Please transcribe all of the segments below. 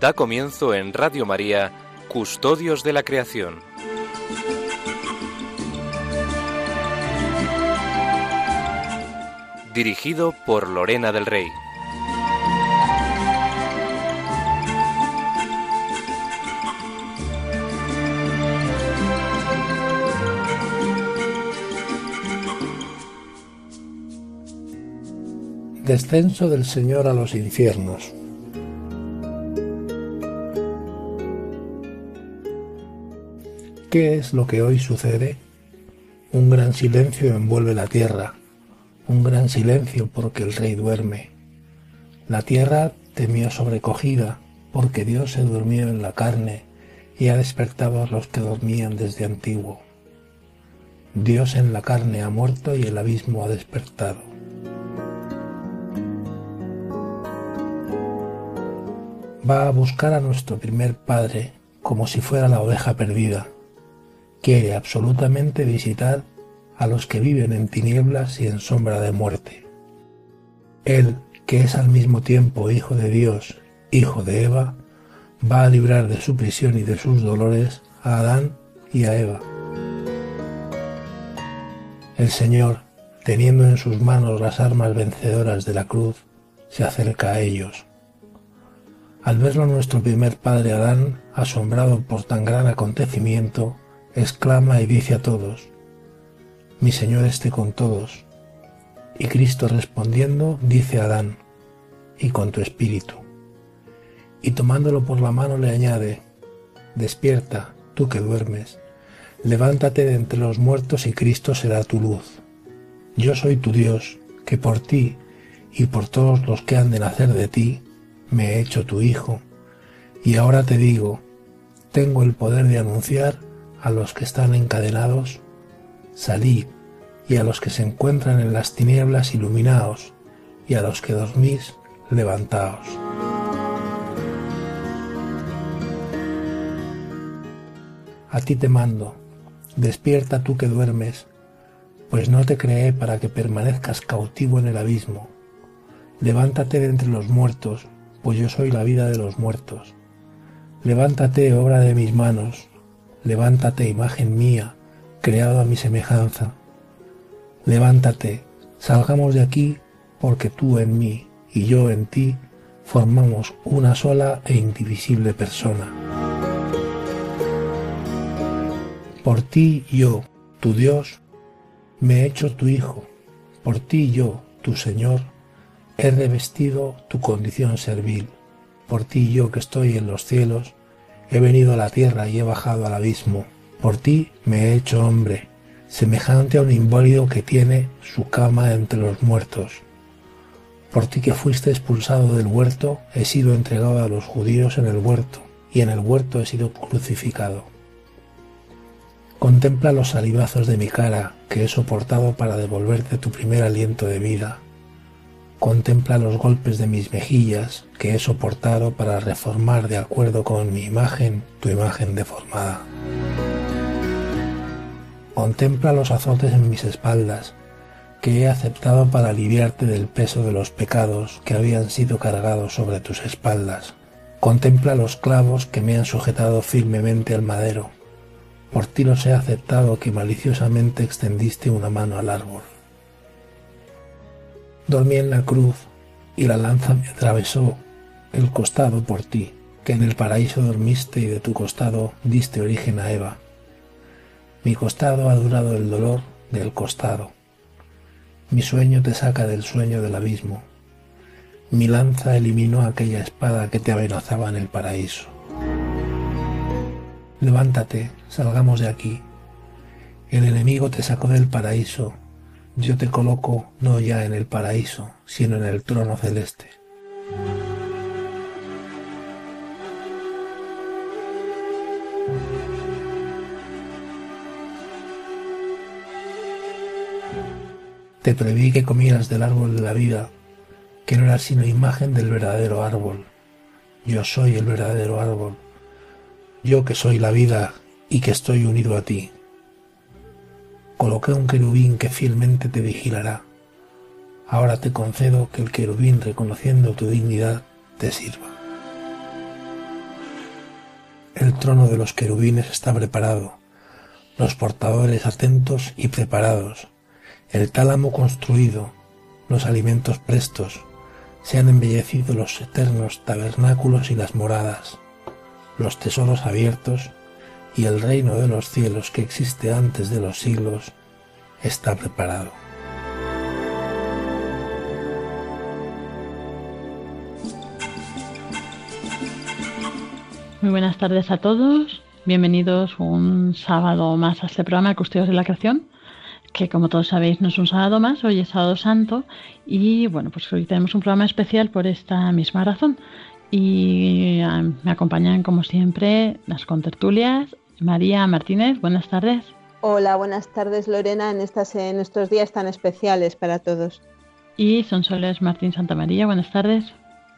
Da comienzo en Radio María, Custodios de la Creación. Dirigido por Lorena del Rey. Descenso del Señor a los infiernos. ¿Qué es lo que hoy sucede? Un gran silencio envuelve la tierra, un gran silencio porque el rey duerme. La tierra temió sobrecogida porque Dios se durmió en la carne y ha despertado a los que dormían desde antiguo. Dios en la carne ha muerto y el abismo ha despertado. Va a buscar a nuestro primer padre como si fuera la oveja perdida quiere absolutamente visitar a los que viven en tinieblas y en sombra de muerte. Él, que es al mismo tiempo Hijo de Dios, Hijo de Eva, va a librar de su prisión y de sus dolores a Adán y a Eva. El Señor, teniendo en sus manos las armas vencedoras de la cruz, se acerca a ellos. Al verlo nuestro primer padre Adán, asombrado por tan gran acontecimiento, exclama y dice a todos, Mi Señor esté con todos. Y Cristo respondiendo dice a Adán, y con tu espíritu. Y tomándolo por la mano le añade, Despierta, tú que duermes, levántate de entre los muertos y Cristo será tu luz. Yo soy tu Dios, que por ti y por todos los que han de nacer de ti, me he hecho tu Hijo. Y ahora te digo, tengo el poder de anunciar a los que están encadenados, salid, y a los que se encuentran en las tinieblas, iluminaos, y a los que dormís, levantaos. A ti te mando, despierta tú que duermes, pues no te creé para que permanezcas cautivo en el abismo. Levántate de entre los muertos, pues yo soy la vida de los muertos. Levántate, obra de mis manos, levántate, imagen mía, creado a mi semejanza. Levántate, salgamos de aquí, porque tú en mí y yo en ti formamos una sola e indivisible persona. Por ti yo, tu Dios, me he hecho tu Hijo, por ti yo, tu Señor, he revestido tu condición servil, por ti yo que estoy en los cielos, He venido a la tierra y he bajado al abismo. Por ti me he hecho hombre, semejante a un inválido que tiene su cama entre los muertos. Por ti que fuiste expulsado del huerto, he sido entregado a los judíos en el huerto, y en el huerto he sido crucificado. Contempla los salivazos de mi cara que he soportado para devolverte tu primer aliento de vida. Contempla los golpes de mis mejillas que he soportado para reformar de acuerdo con mi imagen tu imagen deformada. Contempla los azotes en mis espaldas que he aceptado para aliviarte del peso de los pecados que habían sido cargados sobre tus espaldas. Contempla los clavos que me han sujetado firmemente al madero. Por ti los he aceptado que maliciosamente extendiste una mano al árbol. Dormí en la cruz y la lanza me atravesó el costado por ti, que en el paraíso dormiste y de tu costado diste origen a Eva. Mi costado ha durado el dolor del costado. Mi sueño te saca del sueño del abismo. Mi lanza eliminó aquella espada que te amenazaba en el paraíso. Levántate, salgamos de aquí. El enemigo te sacó del paraíso yo te coloco no ya en el paraíso, sino en el trono celeste. Te prohibí que comieras del árbol de la vida, que no era sino imagen del verdadero árbol. Yo soy el verdadero árbol, yo que soy la vida y que estoy unido a ti coloqué un querubín que fielmente te vigilará. Ahora te concedo que el querubín, reconociendo tu dignidad, te sirva. El trono de los querubines está preparado, los portadores atentos y preparados, el tálamo construido, los alimentos prestos, se han embellecido los eternos tabernáculos y las moradas, los tesoros abiertos, y el reino de los cielos que existe antes de los siglos está preparado. Muy buenas tardes a todos. Bienvenidos un sábado más a este programa Custodios de la Creación, que como todos sabéis no es un sábado más, hoy es sábado santo y bueno, pues hoy tenemos un programa especial por esta misma razón. Y ah, me acompañan como siempre las contertulias. María Martínez, buenas tardes. Hola, buenas tardes Lorena en, estas, en estos días tan especiales para todos. Y Sonsoles Martín Santamaría, buenas tardes.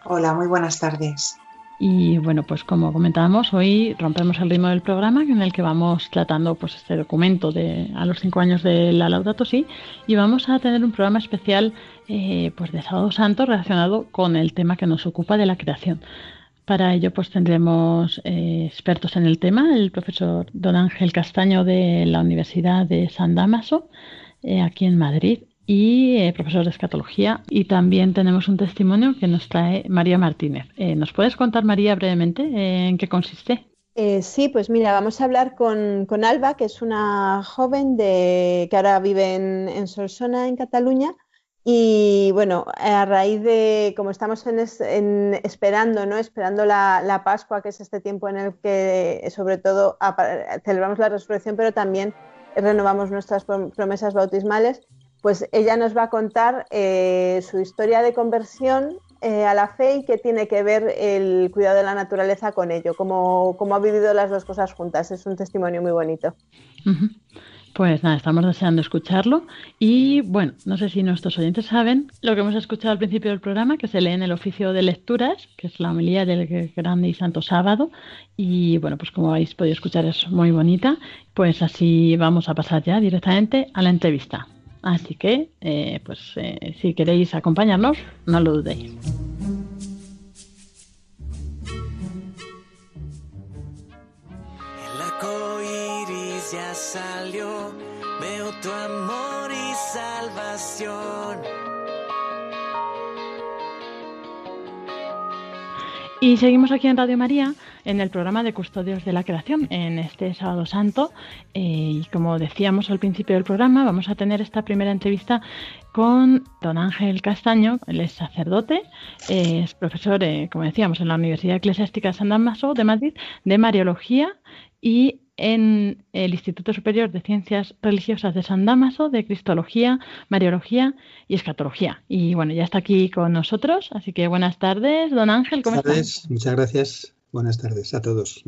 Hola, muy buenas tardes. Y bueno, pues como comentábamos, hoy rompemos el ritmo del programa en el que vamos tratando pues este documento de a los cinco años de la Laudato Si y vamos a tener un programa especial eh, pues de Sábado Santo relacionado con el tema que nos ocupa de la creación. Para ello pues tendremos eh, expertos en el tema, el profesor Don Ángel Castaño de la Universidad de San Damaso, eh, aquí en Madrid, y eh, profesor de escatología. Y también tenemos un testimonio que nos trae María Martínez. Eh, ¿Nos puedes contar, María, brevemente eh, en qué consiste? sí, pues mira, vamos a hablar con, Alba, que es una joven de, que ahora vive en, Solsona, en Cataluña. Y bueno, a raíz de, como estamos en, esperando, ¿no? Esperando la, la, Pascua, que es este tiempo en el que sobre todo celebramos la resurrección, pero también renovamos nuestras promesas bautismales, pues ella nos va a contar eh, su historia de conversión eh, a la fe y qué tiene que ver el cuidado de la naturaleza con ello, cómo, ha vivido las dos cosas juntas. Es un testimonio muy bonito. Pues nada, estamos deseando escucharlo. Y bueno, no sé si nuestros oyentes saben lo que hemos escuchado al principio del programa, que se lee en el oficio de lecturas, que es la homilía del Grande y Santo Sábado. Y bueno, pues como habéis podido escuchar, es muy bonita. Pues así vamos a pasar ya directamente a la entrevista. Así que, eh, pues eh, si queréis acompañarnos, no lo dudéis. El arco iris ya salió, veo tu amor y salvación. Y seguimos aquí en Radio María en el programa de Custodios de la Creación en este sábado santo. Eh, y como decíamos al principio del programa, vamos a tener esta primera entrevista con don Ángel Castaño, él es sacerdote, es profesor, eh, como decíamos, en la Universidad Eclesiástica San Damaso de Madrid de Mariología y en el Instituto Superior de Ciencias Religiosas de San Damaso de Cristología, Mariología y Escatología. Y bueno, ya está aquí con nosotros, así que buenas tardes, don Ángel, ¿cómo buenas tardes, Muchas gracias. Buenas tardes a todos.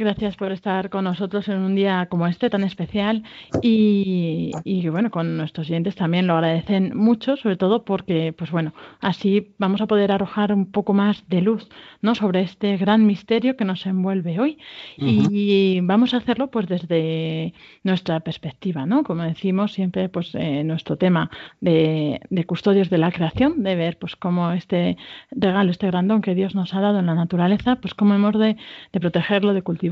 Gracias por estar con nosotros en un día como este tan especial y, bueno, con nuestros oyentes también lo agradecen mucho, sobre todo porque, pues bueno, así vamos a poder arrojar un poco más de luz, ¿no? Sobre este gran misterio que nos envuelve hoy y vamos a hacerlo pues desde nuestra perspectiva, ¿no? Como decimos siempre, pues eh, nuestro tema de, custodios de la creación, de ver pues cómo este regalo, este grandón que Dios nos ha dado en la naturaleza, pues cómo hemos de, de protegerlo, de cultivarlo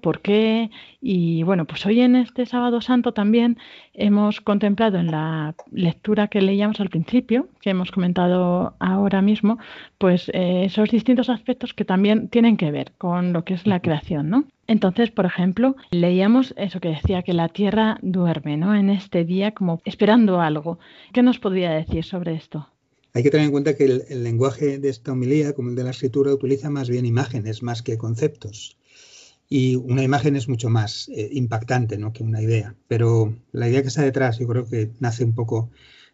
por qué. Y bueno, pues hoy en este sábado santo también hemos contemplado en la lectura que leíamos al principio, que hemos comentado ahora mismo, pues eh, esos distintos aspectos que también tienen que ver con lo que es la creación, ¿no? Entonces, por ejemplo, leíamos eso que decía que la tierra duerme, ¿no? En este día como esperando algo. ¿Qué nos podría decir sobre esto? Hay que tener en cuenta que el, lenguaje de esta homilía, como el de la escritura, utiliza más bien imágenes más que conceptos. Y una imagen es mucho más eh, impactante ¿no? que una idea. Pero la idea que está detrás, yo creo que nace un poco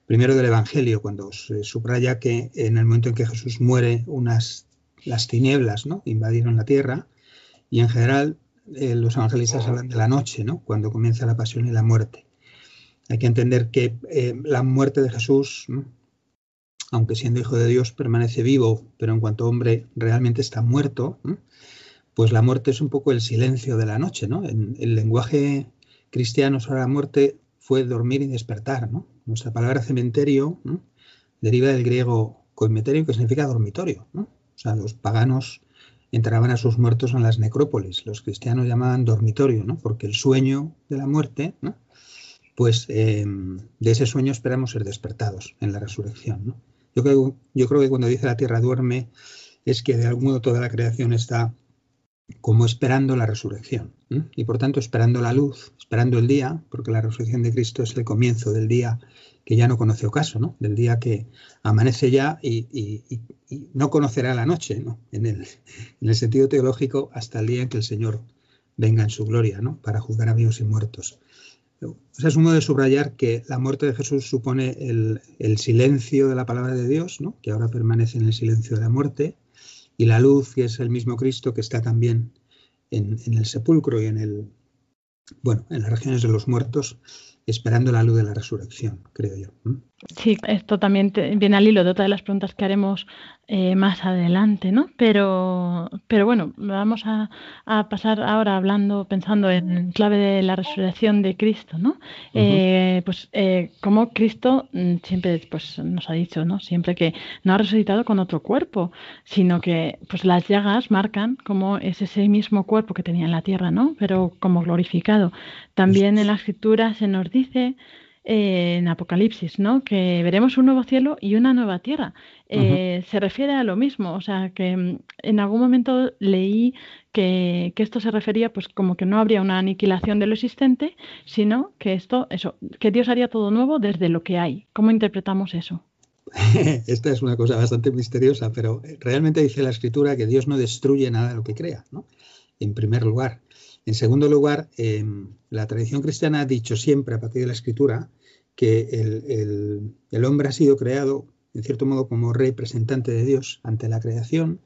primero del Evangelio, cuando se subraya que en el momento en que Jesús muere, unas, las tinieblas ¿no? invadieron la tierra. Y en general, eh, los evangelistas hablan de la noche, ¿no? cuando comienza la pasión y la muerte. Hay que entender que eh, la muerte de Jesús, aunque siendo hijo de Dios, permanece vivo, pero en cuanto hombre realmente está muerto pues la muerte es un poco el silencio de la noche, ¿no? En el lenguaje cristiano sobre la muerte fue dormir y despertar, ¿no? Nuestra palabra cementerio deriva del griego coimeterio, que significa dormitorio, ¿no? O sea, los paganos entraban a sus muertos en las necrópolis. Los cristianos llamaban dormitorio, ¿no? Porque el sueño de la muerte. Pues eh, de ese sueño esperamos ser despertados en la resurrección, ¿no? Yo creo que cuando dice la tierra duerme es que de algún modo toda la creación está como esperando la resurrección y por tanto esperando la luz, esperando el día, porque la resurrección de Cristo es el comienzo del día que ya no conoce ocaso, ¿no? del día que amanece ya y, no conocerá la noche, ¿no? en, el, en, el, sentido teológico, hasta el día en que el Señor venga en su gloria ¿no? para juzgar a vivos y muertos. O es un modo de subrayar que la muerte de Jesús supone el, el silencio de la palabra de Dios, ¿no? que ahora permanece en el silencio de la muerte, y la luz, que es el mismo Cristo, que está también en, en el sepulcro y en el bueno, en las regiones de los muertos, esperando la luz de la resurrección, creo yo. Sí, esto también viene al hilo de otra de las preguntas que haremos eh, más adelante, ¿no? Pero, pero bueno, vamos a, pasar ahora hablando, pensando en clave de la resurrección de Cristo, ¿no? Eh, pues eh, como Cristo mm, siempre pues, nos ha dicho, ¿no? Siempre que no ha resucitado con otro cuerpo, sino que pues las llagas marcan como es ese mismo cuerpo que tenía en la tierra, ¿no? Pero como glorificado. También en la escritura se nos dice en Apocalipsis, ¿no? Que veremos un nuevo cielo y una nueva tierra. Eh, se refiere a lo mismo, o sea, que mm, en algún momento leí que, esto se refería, pues, como que no habría una aniquilación de lo existente, sino que esto, eso, que Dios haría todo nuevo desde lo que hay. ¿Cómo interpretamos eso? Esta es una cosa bastante misteriosa, pero realmente dice la Escritura que Dios no destruye nada de lo que crea, ¿no? En primer lugar. En segundo lugar, em, la tradición cristiana ha dicho siempre a partir de la escritura que el, hombre ha sido creado, en cierto modo, como representante de Dios ante la creación,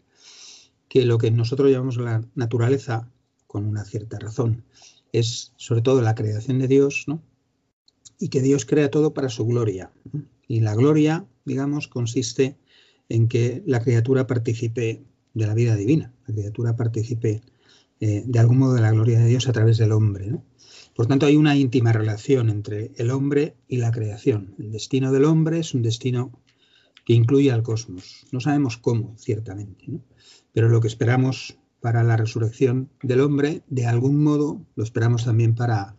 que lo que nosotros llamamos la naturaleza, con una cierta razón, es sobre todo la creación de Dios, ¿no? y que Dios crea todo para su gloria. Y la gloria, digamos, consiste en que la criatura participe de la vida divina, la criatura participe eh, de algún modo de la gloria de Dios a través del hombre. Por tanto, hay una íntima relación entre el hombre y la creación. El destino del hombre es un destino que incluye al cosmos. No sabemos cómo, ciertamente, pero lo que esperamos para la resurrección del hombre, de algún modo, lo esperamos también para,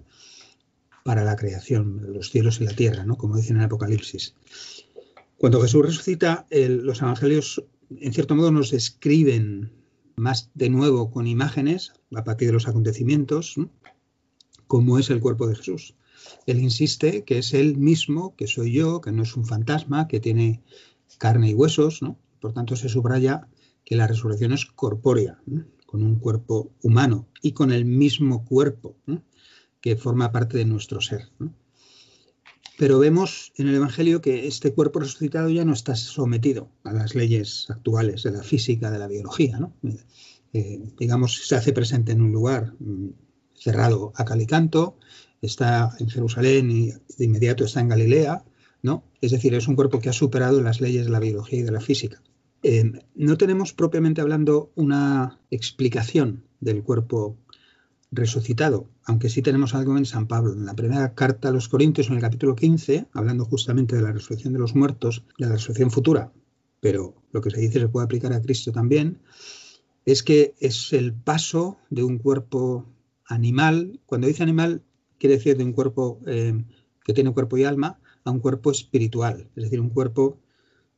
para la creación, los cielos y la tierra, ¿no? como dicen en el Apocalipsis. Cuando Jesús resucita, los evangelios, en cierto modo, nos describen más de nuevo con imágenes a partir de los acontecimientos, como es el cuerpo de Jesús. Él insiste que es él mismo, que soy yo, que no es un fantasma, que tiene carne y huesos, ¿no? Por tanto, se subraya que la resurrección es corpórea, con un cuerpo humano y con el mismo cuerpo que forma parte de nuestro ser. Pero vemos en el Evangelio que este cuerpo resucitado ya no está sometido a las leyes actuales de la física, de la biología. ¿no? Eh, digamos, se hace presente en un lugar mm, cerrado a calicanto, está en Jerusalén y de inmediato está en Galilea. ¿no? Es decir, es un cuerpo que ha superado las leyes de la biología y de la física. Eh, no tenemos propiamente hablando una explicación del cuerpo resucitado, aunque sí tenemos algo en San Pablo. En la primera carta a los Corintios, en el capítulo 15, hablando justamente de la resurrección de los muertos, de la resurrección futura, pero lo que se dice se puede aplicar a Cristo también, es que es el paso de un cuerpo animal, cuando dice animal, quiere decir de un cuerpo eh, que tiene cuerpo y alma, a un cuerpo espiritual, es decir, un cuerpo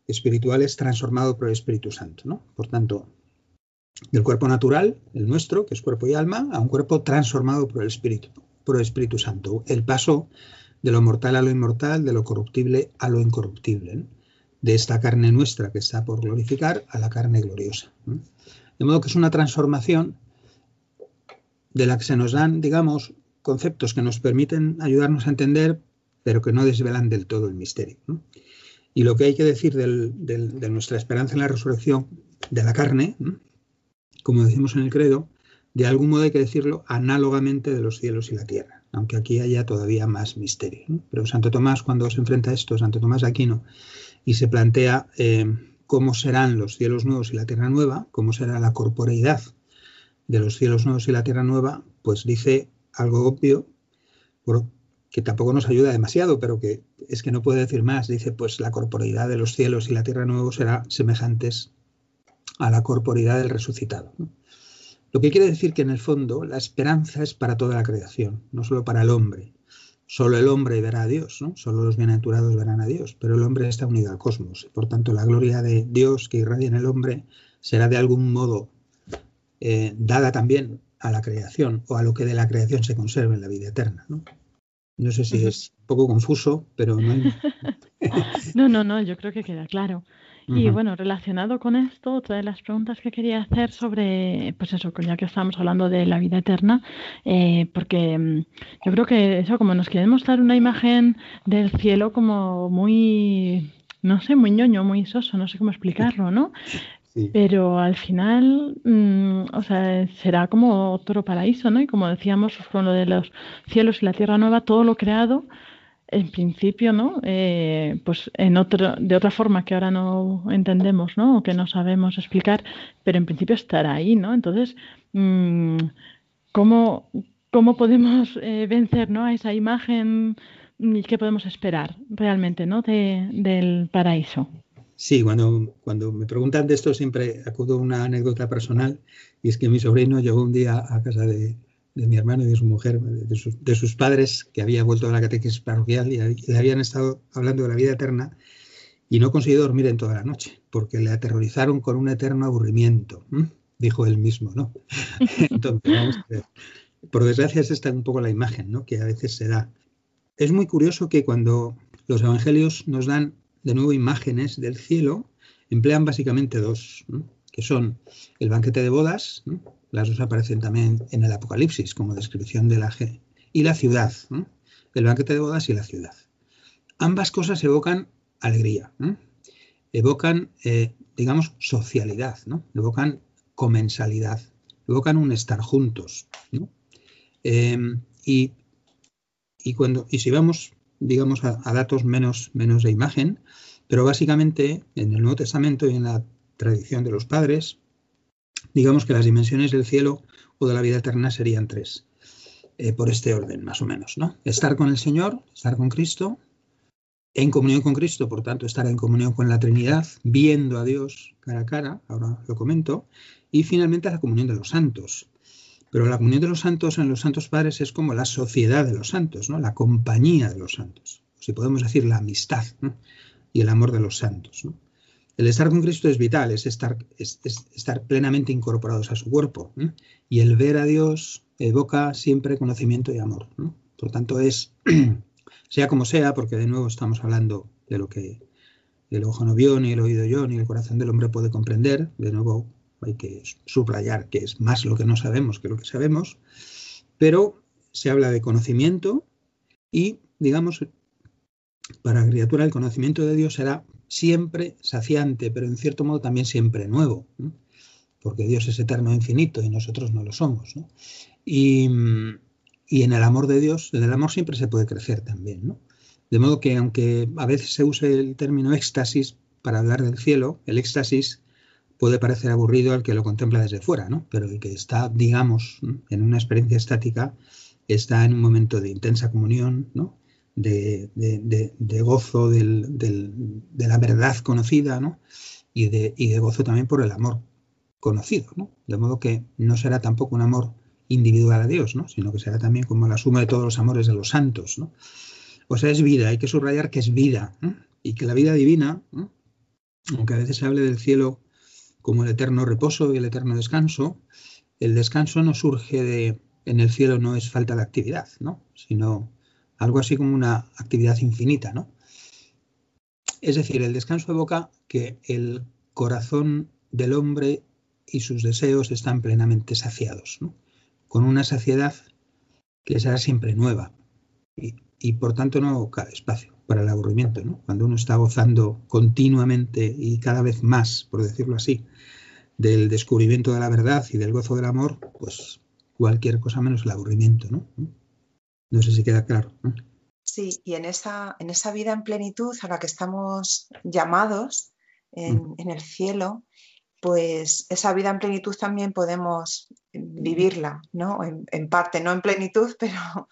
espiritual es transformado por el Espíritu Santo. ¿no? Por tanto, del cuerpo natural, el nuestro, que es cuerpo y alma, a un cuerpo transformado por el Espíritu, por el Espíritu Santo. El paso de lo mortal a lo inmortal, de lo corruptible a lo incorruptible, de esta carne nuestra que está por glorificar a la carne gloriosa. De modo que es una transformación de la que se nos dan, digamos, conceptos que nos permiten ayudarnos a entender, pero que no desvelan del todo el misterio. Y lo que hay que decir de nuestra esperanza en la resurrección de la carne, como decimos en el credo, de algún modo hay que decirlo análogamente de los cielos y la tierra, aunque aquí haya todavía más misterio. Pero Santo Tomás, cuando se enfrenta a esto, Santo Tomás Aquino, y se plantea eh, cómo serán los cielos nuevos y la tierra nueva, cómo será la corporeidad de los cielos nuevos y la tierra nueva, pues dice algo obvio, que tampoco nos ayuda demasiado, pero que es que no puede decir más. Dice, pues la corporeidad de los cielos y la tierra nuevos será semejantes a la corporidad del resucitado. Lo que quiere decir que en el fondo la esperanza es para toda la creación, no solo para el hombre. Solo el hombre verá a Dios, ¿no? solo los bienaventurados verán a Dios, pero el hombre está unido al cosmos. Por tanto, la gloria de Dios que irradia en el hombre será de algún modo eh, dada también a la creación o a lo que de la creación se conserve en la vida eterna. No, no sé si es un poco confuso, pero no hay... no, no, no, yo creo que queda claro. Y bueno, relacionado con esto, otra de las preguntas que quería hacer sobre, pues eso, ya que estamos hablando de la vida eterna, eh, porque mm, yo creo que eso, como nos quieren mostrar una imagen del cielo como muy, no sé, muy ñoño, muy soso, no sé cómo explicarlo, ¿no? Pero al final, mm, o sea, será como otro paraíso, ¿no? Y como decíamos, con lo de los cielos y la tierra nueva, todo lo creado en principio, ¿no? Eh, pues en otro, de otra forma que ahora no entendemos, ¿no? O que no sabemos explicar, pero en principio estará ahí, ¿no? Entonces, mm, ¿cómo, ¿cómo, podemos eh, vencer ¿no? a esa imagen y qué podemos esperar realmente, ¿no? De, del paraíso. Sí, cuando, cuando me preguntan de esto siempre acudo a una anécdota personal y es que mi sobrino llegó un día a casa de, de mi hermano y de su mujer, de sus, padres, que había vuelto a la catequesis parroquial y le habían estado hablando de la vida eterna y no consiguió dormir en toda la noche, porque le aterrorizaron con un eterno aburrimiento, dijo él mismo, ¿no? Entonces, por desgracia es esta un poco la imagen, ¿no? Que a veces se da. Es muy curioso que cuando los evangelios nos dan de nuevo imágenes del cielo, emplean básicamente dos, que son el banquete de bodas, las dos aparecen también en el Apocalipsis como descripción de la. Y la ciudad, el banquete de bodas y la ciudad. Ambas cosas evocan alegría, evocan, eh, digamos, socialidad, ¿no? evocan comensalidad, evocan un estar juntos. Em, y, cuando, y si vamos, digamos, a, a, datos menos, menos de imagen, pero básicamente en el Nuevo Testamento y en la tradición de los padres, digamos que las dimensiones del cielo o de la vida eterna serían tres, eh, por este orden más o menos, ¿no? Estar con el Señor, estar con Cristo, en comunión con Cristo, por tanto, estar en comunión con la Trinidad, viendo a Dios cara a cara, ahora lo comento, y finalmente la comunión de los santos. Pero la comunión de los santos en los santos padres es como la sociedad de los santos, ¿no? la compañía de los santos, si podemos decir la amistad y el amor de los santos. El estar con Cristo es vital, es estar, estar plenamente incorporados a su cuerpo. Y el ver a Dios evoca siempre conocimiento y amor. Por tanto, es, sea como sea, porque de nuevo estamos hablando de lo que el ojo no vio, ni el oído yo, ni el corazón del hombre puede comprender. De nuevo, hay que subrayar que es más lo que no sabemos que lo que sabemos. Pero se habla de conocimiento y, digamos, para la criatura el conocimiento de Dios será siempre saciante, pero en cierto modo también siempre nuevo, porque Dios es eterno e infinito y nosotros no lo somos. Y, en el amor de Dios, en el amor siempre se puede crecer también. De modo que aunque a veces se use el término éxtasis para hablar del cielo, el éxtasis puede parecer aburrido al que lo contempla desde fuera, ¿no? pero el que está, digamos, en una experiencia estática, está en un momento de intensa comunión, ¿no? De, gozo de la verdad conocida, ¿no? Y de, de, gozo también por el amor conocido, ¿no? De modo que no será tampoco un amor individual a Dios, ¿no? Sino que será también como la suma de todos los amores de los santos, ¿no? O sea, es vida, hay que subrayar que es vida, y que la vida divina, aunque a veces se hable del cielo como el eterno reposo y el eterno descanso, el descanso no surge de, en el cielo no es falta de actividad, ¿no? Sino algo así como una actividad infinita, ¿no? Es decir, el descanso evoca que el corazón del hombre y sus deseos están plenamente saciados, ¿no? con una saciedad que será siempre nueva y, y, por tanto no cabe espacio para el aburrimiento. ¿no? Cuando uno está gozando continuamente y cada vez más, por decirlo así, del descubrimiento de la verdad y del gozo del amor, pues cualquier cosa menos el aburrimiento. ¿no? No sé si queda claro. Sí, y en esa, en esa vida en plenitud a la que estamos llamados en, mm. el cielo, pues esa vida en plenitud también podemos vivirla, ¿no? En, parte, no en plenitud, pero,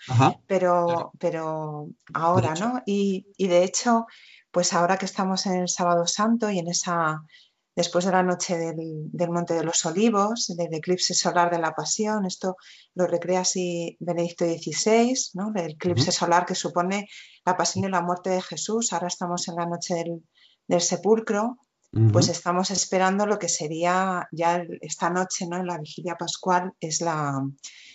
pero, pero ahora, ¿no? Y, y, de hecho, pues ahora que estamos en el Sábado Santo y en esa después de la noche del, Monte de los Olivos, del eclipse solar de la Pasión. Esto lo recrea así Benedicto XVI, ¿no? el eclipse solar que supone la pasión y la muerte de Jesús. Ahora estamos en la noche del, sepulcro, pues estamos esperando lo que sería ya esta noche, ¿no? en la vigilia pascual, es la,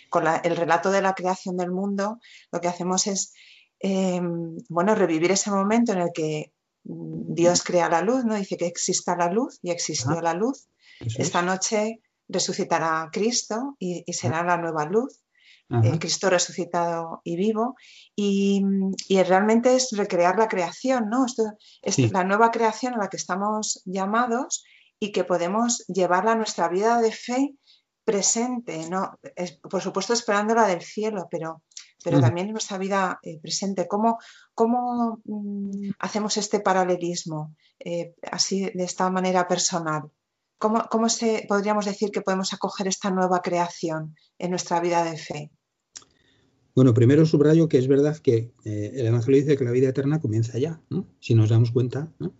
con el relato de la creación del mundo, lo que hacemos es em, bueno, revivir ese momento en el que Dios crea la luz, ¿no? Dice que exista la luz y existió la luz. Esta noche resucitará Cristo y, será la nueva luz. El Cristo resucitado y vivo. Y, realmente es recrear la creación, ¿no? Esto es la nueva creación a la que estamos llamados y que podemos llevarla a nuestra vida de fe presente, ¿no? por supuesto esperándola del cielo, pero pero también en nuestra vida eh, presente. ¿Cómo, cómo mm, hacemos este paralelismo eh, así de esta manera personal? ¿Cómo, ¿Cómo, se, podríamos decir que podemos acoger esta nueva creación en nuestra vida de fe? Bueno, primero subrayo que es verdad que eh, el Evangelio dice que la vida eterna comienza ya, ¿no? Si nos damos cuenta, ¿no?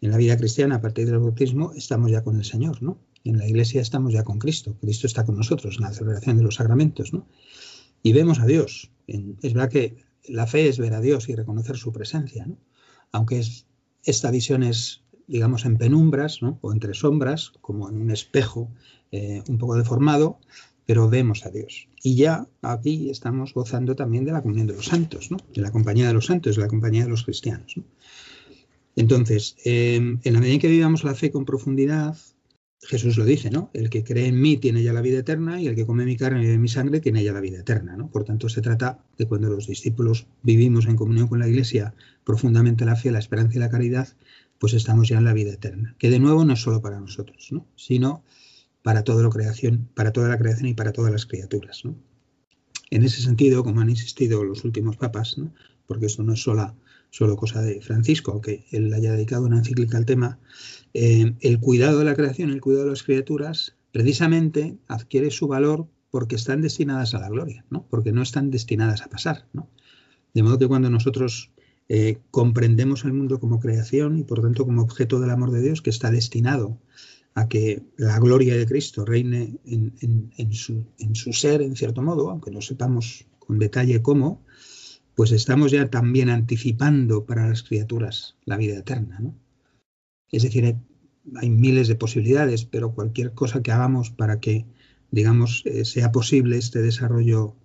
En la vida cristiana, a partir del bautismo, estamos ya con el Señor, ¿no? En la iglesia estamos ya con Cristo. Cristo está con nosotros en la celebración de los sacramentos, ¿no? Y vemos a Dios, es verdad que la fe es ver a Dios y reconocer su presencia, aunque esta visión es, digamos, en penumbras o entre sombras, como en un espejo eh, un poco deformado, pero vemos a Dios. Y ya aquí estamos gozando también de la comunión de los santos, de la compañía de los santos, de la compañía de los cristianos. Entonces, eh, en la medida en que vivamos la fe con profundidad, Jesús lo dice, ¿no? El que cree en mí tiene ya la vida eterna y el que come mi carne y mi sangre tiene ya la vida eterna, ¿no? Por tanto, se trata de cuando los discípulos vivimos en comunión con la Iglesia profundamente la fe, la esperanza y la caridad, pues estamos ya en la vida eterna, que de nuevo no es solo para nosotros, ¿no? Sino para toda la creación, para toda la creación y para todas las criaturas, ¿no? En ese sentido, como han insistido los últimos papas, ¿no? porque esto no es solo, solo cosa de Francisco, aunque él haya dedicado una encíclica al tema, eh, el cuidado de la creación, el cuidado de las criaturas, precisamente adquiere su valor porque están destinadas a la gloria, ¿no? porque no están destinadas a pasar. ¿no? De modo que cuando nosotros eh, comprendemos el mundo como creación y por tanto como objeto del amor de Dios que está destinado a que la gloria de Cristo reine en, su, en su ser, en cierto modo, aunque no sepamos con detalle cómo, pues estamos ya también anticipando para las criaturas la vida eterna. ¿no? Es decir, hay, miles de posibilidades, pero cualquier cosa que hagamos para que, digamos, eh, sea posible este desarrollo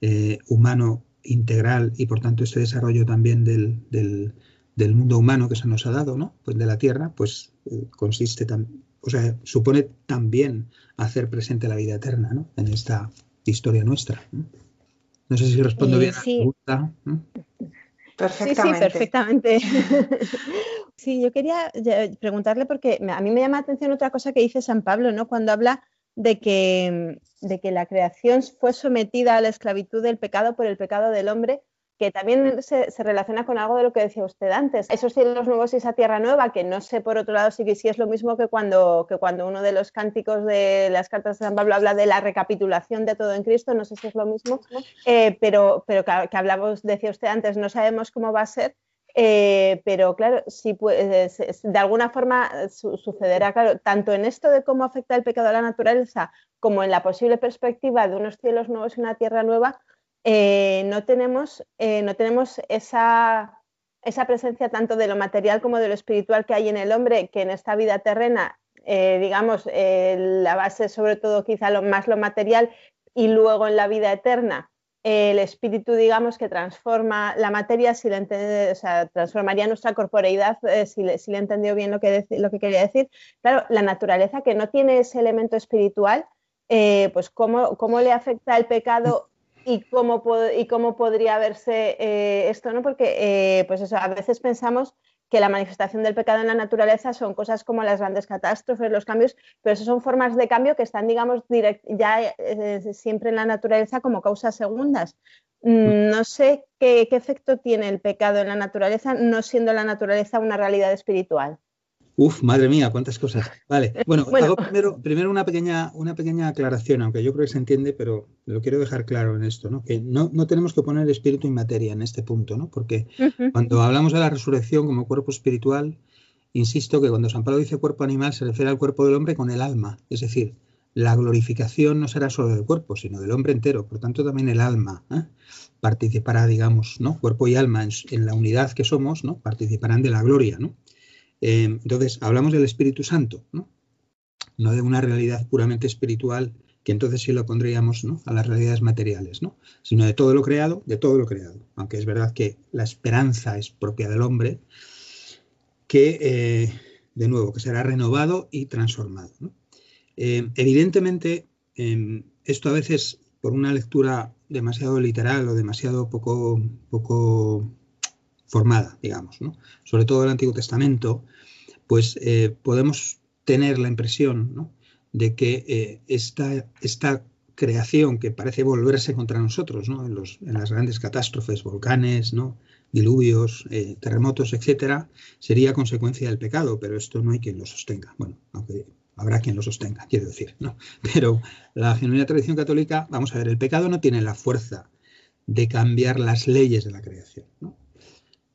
eh, humano integral y por tanto este desarrollo también del, del, mundo humano que se nos ha dado, ¿no? Pues de la Tierra, pues eh, consiste también, o sea, supone también hacer presente la vida eterna, ¿no? En esta historia nuestra. Sé si respondo bien a la pregunta. Perfectamente. Sí, perfectamente. Sí, yo quería preguntarle porque a mí me llama la atención otra cosa que dice San Pablo, ¿no? Cuando habla de que, de que la creación fue sometida a la esclavitud del pecado por el pecado del hombre, que también se, relaciona con algo de lo que decía usted antes. Esos cielos nuevos y esa tierra nueva, que no sé por otro lado si, es lo mismo que cuando, que cuando uno de los cánticos de las cartas de San Pablo habla de la recapitulación de todo en Cristo, no sé si es lo mismo, eh, pero, pero que, hablamos, decía usted antes, no sabemos cómo va a ser, eh, pero claro, si puede, de alguna forma eh, sucederá, claro, tanto en esto de cómo afecta el pecado a la naturaleza como en la posible perspectiva de unos cielos nuevos y una tierra nueva, eh, no tenemos, no tenemos esa, esa, presencia tanto de lo material como de lo espiritual que hay en el hombre, que en esta vida terrena, digamos, la base sobre todo quizá lo más lo material y luego en la vida eterna el espíritu, digamos, que transforma la materia, si entiende, o sea, transformaría nuestra corporeidad, eh, si, le, si, le, entendió bien lo que, lo que quería decir. Claro, la naturaleza que no tiene ese elemento espiritual, eh, pues cómo, cómo, le afecta el pecado y cómo, y cómo podría verse eh, esto, ¿no? Porque, pues eso, a veces pensamos que la manifestación del pecado en la naturaleza son cosas como las grandes catástrofes, los cambios, pero eso son formas de cambio que están, digamos, ya eh, siempre en la naturaleza como causas segundas. Mm, no sé qué, efecto tiene el pecado en la naturaleza, no siendo la naturaleza una realidad espiritual. Uf, madre mía, cuántas cosas. Vale, bueno, Hago primero, primero una, pequeña, una pequeña aclaración, aunque yo creo que se entiende, pero lo quiero dejar claro en esto, ¿no? Que no, no tenemos que poner espíritu y materia en este punto, ¿no? Porque cuando hablamos de la resurrección como cuerpo espiritual, insisto que cuando San Pablo dice cuerpo animal se refiere al cuerpo del hombre con el alma, es decir, la glorificación no será solo del cuerpo, sino del hombre entero, por tanto también el alma ¿eh? participará, digamos, ¿no? Cuerpo y alma en, la unidad que somos, ¿no? Participarán de la gloria, ¿no? Eh, entonces, hablamos del Espíritu Santo, ¿no? De una realidad puramente espiritual, que entonces sí lo pondríamos a las realidades materiales, ¿no? Sino de todo lo creado, de todo lo creado. Aunque es verdad que la esperanza es propia del hombre, que, eh, de nuevo, que será renovado y transformado. Eh, evidentemente, em, esto a veces, por una lectura demasiado literal o demasiado poco, poco formada, digamos, sobre todo el Antiguo Testamento, pues eh, podemos tener la impresión de que esta, esta, creación que parece volverse contra nosotros, en, los, en, las grandes catástrofes, volcanes, ¿no? diluvios, eh, terremotos, etcétera, sería consecuencia del pecado, pero esto no hay quien lo sostenga. Bueno, aunque habrá quien lo sostenga, quiero decir, ¿no? Pero la genuina tradición católica, vamos a ver, el pecado no tiene la fuerza de cambiar las leyes de la creación.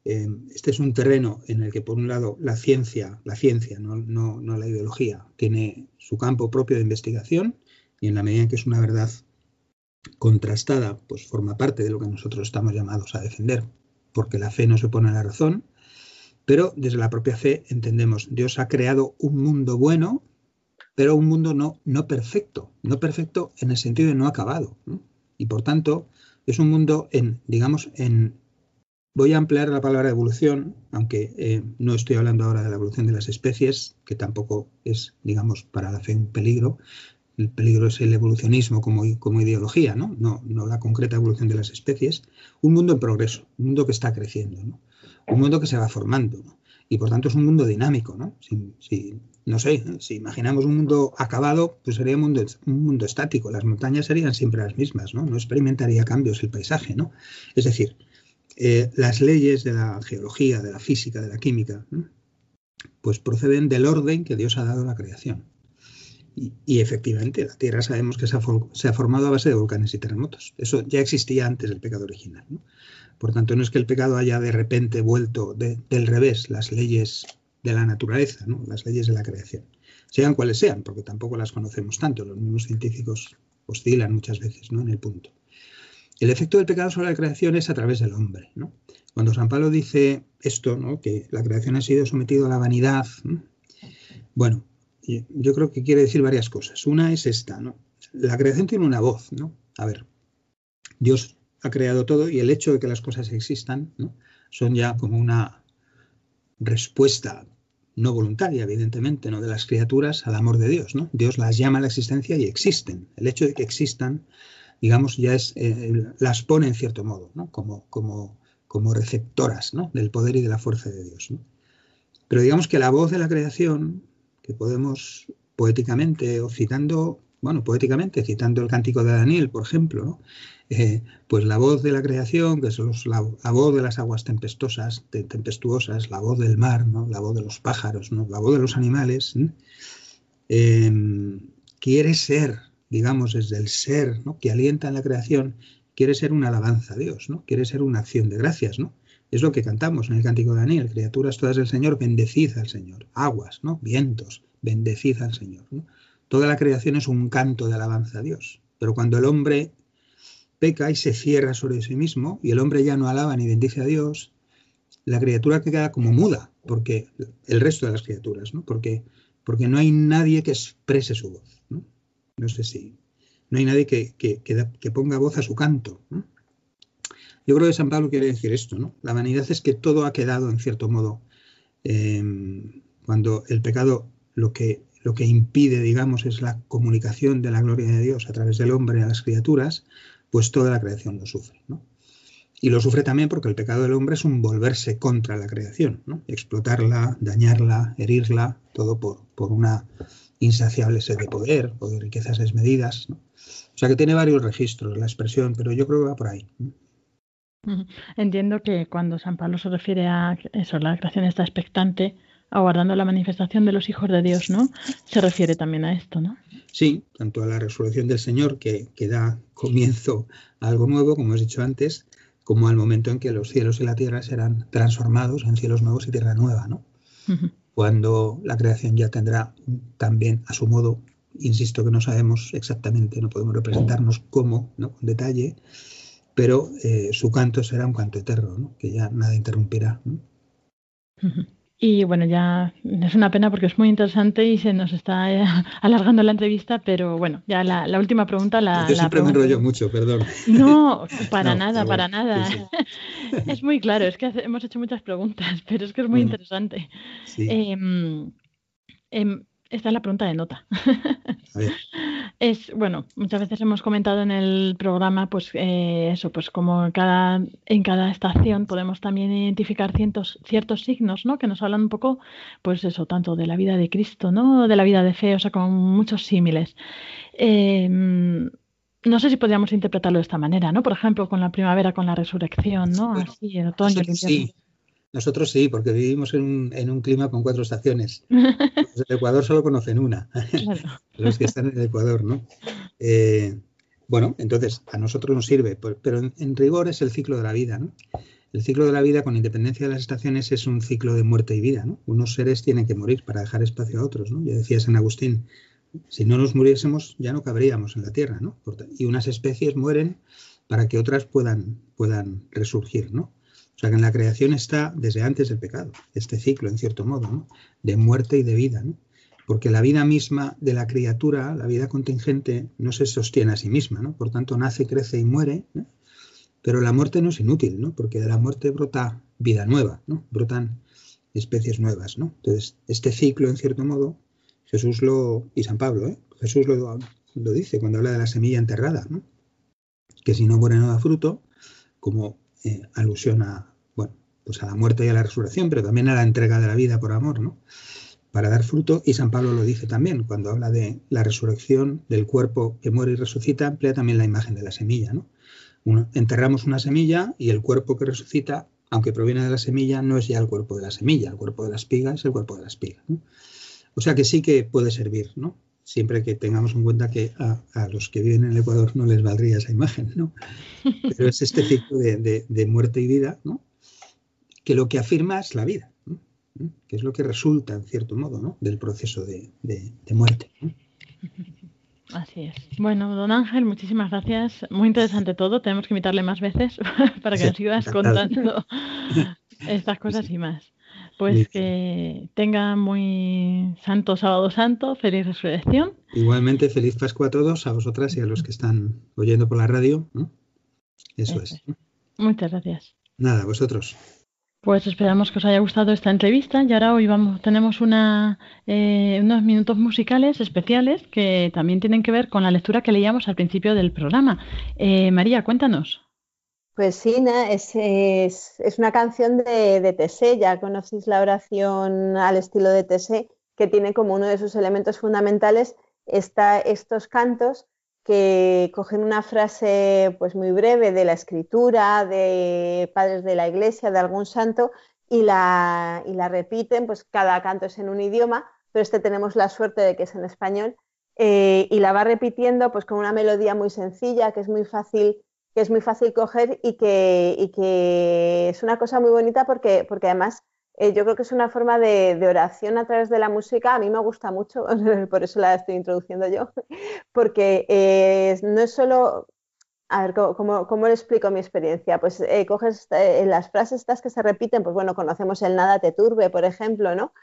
Eh, este es un terreno en el que, por un lado, la ciencia, la ciencia, no, la ideología, tiene su campo propio de investigación y en la medida en que es una verdad contrastada, pues forma parte de lo que nosotros estamos llamados a defender porque la fe no se pone a la razón, pero desde la propia fe entendemos, Dios ha creado un mundo bueno, pero un mundo no, no perfecto, no perfecto en el sentido de no acabado. Y por tanto, es un mundo en, digamos, en... Voy a emplear la palabra evolución, aunque eh, no estoy hablando ahora de la evolución de las especies, que tampoco es, digamos, para la fe un peligro, el peligro es el evolucionismo como, como ideología, ¿no? ¿no? ¿no? la concreta evolución de las especies, un mundo en progreso, un mundo que está creciendo, ¿no? un mundo que se va formando, ¿no? y por tanto es un mundo dinámico. ¿no? Si, no sé, si imaginamos un mundo acabado, pues sería un mundo, un mundo estático, las montañas serían siempre las mismas, no, no experimentaría cambios el paisaje. ¿no? Es decir, eh, las leyes de la geología, de la física, de la química, pues proceden del orden que Dios ha dado a la creación. Y, efectivamente, la Tierra sabemos que se ha, formado a base de volcanes y terremotos. Eso ya existía antes del pecado original. Por tanto, no es que el pecado haya de repente vuelto del revés las leyes de la naturaleza, las leyes de la creación. Sean cuales sean, porque tampoco las conocemos tanto. Los mismos científicos oscilan muchas veces ¿no? en el punto. El efecto del pecado sobre la creación es a través del hombre. Cuando San Pablo dice esto, que la creación ha sido sometida a la vanidad, bueno, yo creo que quiere decir varias cosas. Una es esta, ¿no? La creación tiene una voz, ¿no? A ver, Dios ha creado todo y el hecho de que las cosas existan, ¿no? Son ya como una respuesta no voluntaria, evidentemente, ¿no? de las criaturas al amor de Dios, ¿no? Dios las llama a la existencia y existen. El hecho de que existan, digamos, ya es eh, las pone en cierto modo. Como, como, como receptoras, ¿no? Del poder y de la fuerza de Dios. Pero digamos que la voz de la creación que podemos poéticamente o citando, bueno, poéticamente, citando el cántico de Daniel, por ejemplo, eh, pues la voz de la creación, que es la, voz de las aguas tempestuosas, tempestuosas, la voz del mar, ¿no? la voz de los pájaros, ¿no? la voz de los animales, em, quiere ser, digamos, desde el ser que alienta en la creación, quiere ser una alabanza a Dios, ¿no? quiere ser una acción de gracias, ¿no? Es lo que cantamos en el cántico de Daniel, criaturas todas del Señor, bendecid al Señor. Aguas, ¿no? Vientos, bendecid al Señor. Toda la creación es un canto de alabanza a Dios. Pero cuando el hombre peca y se cierra sobre sí mismo, y el hombre ya no alaba ni bendice a Dios, la criatura queda como muda, porque el resto de las criaturas, ¿no? Porque, porque no hay nadie que exprese su voz. No, sé si. No hay nadie que, que ponga voz a su canto. Yo creo que San Pablo quiere decir esto, ¿no? La vanidad es que todo ha quedado, en cierto modo, em, cuando el pecado lo que, lo que impide, digamos, es la comunicación de la gloria de Dios a través del hombre a las criaturas, pues toda la creación lo sufre, ¿no? Y lo sufre también porque el pecado del hombre es un volverse contra la creación, ¿no? explotarla, dañarla, herirla, todo por, por una insaciable sed de poder o de riquezas desmedidas. ¿no? O sea que tiene varios registros la expresión, pero yo creo que va por ahí. Entiendo que cuando San Pablo se refiere a eso, la creación está expectante, aguardando la manifestación de los hijos de Dios, ¿no? Se refiere también a esto, ¿no? Sí, tanto a la resurrección del Señor, que, que da comienzo a algo nuevo, como he dicho antes, como al momento en que los cielos y la tierra serán transformados en cielos nuevos y tierra nueva, ¿no? Cuando la creación ya tendrá también a su modo, insisto que no sabemos exactamente, no podemos representarnos cómo, ¿no? con detalle, pero eh, su canto será un canto eterno, que ya nada interrumpirá. Y bueno, ya es una pena porque es muy interesante y se nos está eh, alargando la entrevista, pero bueno, ya la, última pregunta la. Yo siempre me enrollo mucho, perdón. No, para nada, para nada. es muy claro, es que hemos hecho muchas preguntas, pero es que es muy interesante. Em, em, esta es la pregunta de nota. Es, bueno, muchas veces hemos comentado en el programa, pues eh, eso, pues como cada, en cada estación podemos también identificar ciertos, ciertos signos, ¿no? Que nos hablan un poco, pues eso, tanto de la vida de Cristo, ¿no? De la vida de fe, o sea, con muchos símiles. Em, no sé si podríamos interpretarlo de esta manera, ¿no? Por ejemplo, con la primavera, con la resurrección, ¿no? Así, el otoño, el Sí, nosotros sí, porque vivimos en un, clima con cuatro estaciones. Los del Ecuador solo conocen una, los que están en el Ecuador, ¿no? Eh, bueno, entonces a nosotros nos sirve, pero en, rigor es el ciclo de la vida, ¿no? El ciclo de la vida, con independencia de las estaciones, es un ciclo de muerte y vida, ¿no? Unos seres tienen que morir para dejar espacio a otros, ¿no? Ya decía San Agustín, si no nos muriésemos ya no cabríamos en la Tierra, ¿no? Y unas especies mueren para que otras puedan, puedan resurgir, ¿no? Sea que en la creación está desde antes del pecado, este ciclo, en cierto modo, de muerte y de vida. Porque la vida misma de la criatura, la vida contingente, no se sostiene a sí misma, ¿no? por tanto nace, crece y muere. Pero la muerte no es inútil, porque de la muerte brota vida nueva, ¿no? brotan especies nuevas. ¿no? Entonces, este ciclo, en cierto modo, Jesús lo, y San Pablo, ¿eh? Jesús lo, lo dice cuando habla de la semilla enterrada, que si no muere no da fruto, como eh, alusión a, pues a la muerte y a la resurrección, pero también a la entrega de la vida por amor, ¿no? Para dar fruto, y San Pablo lo dice también, cuando habla de la resurrección del cuerpo que muere y resucita, emplea también la imagen de la semilla, ¿no? enterramos una semilla y el cuerpo que resucita, aunque proviene de la semilla, no es ya el cuerpo de la semilla, el cuerpo de la espiga es el cuerpo de la espiga. O sea que sí que puede servir, ¿no? siempre que tengamos en cuenta que a, los que viven en el Ecuador no les valdría esa imagen, ¿no? Pero es este ciclo de, muerte y vida, ¿no? Que lo que afirma es la vida, ¿no? que es lo que resulta, en cierto modo, ¿no? del proceso de, muerte. Así es. Bueno, don Ángel, muchísimas gracias. Muy interesante todo. Tenemos que invitarle más veces para que nos sigas contando estas cosas y más. Pues que tenga muy santo sábado santo, feliz resurrección. Igualmente, feliz Pascua a todos, a vosotras y a los que están oyendo por la radio. Eso, es. Muchas gracias. Nada, vosotros. Pues esperamos que os haya gustado esta entrevista y ahora hoy vamos, tenemos eh, unos minutos musicales especiales que también tienen que ver con la lectura que leíamos al principio del programa. Eh, María, cuéntanos. Pues sí, es, una canción de, de ya conocéis la oración al estilo de Tessé, que tiene como uno de sus elementos fundamentales estos cantos que cogen una frase pues muy breve de la escritura, de padres de la iglesia, de algún santo, y la, y la repiten, pues cada canto es en un idioma, pero este tenemos la suerte de que es en español, eh, y la va repitiendo pues con una melodía muy sencilla, que es muy fácil que es muy fácil coger y que, que es una cosa muy bonita porque, porque además eh, yo creo que es una forma de, oración a través de la música. A mí me gusta mucho, por eso la estoy introduciendo yo, porque eh, no es solo... A ver, ¿cómo, cómo, le explico mi experiencia? Pues eh, coges las frases estas que se repiten, pues bueno, conocemos el nada te turbe, por ejemplo, ¿no?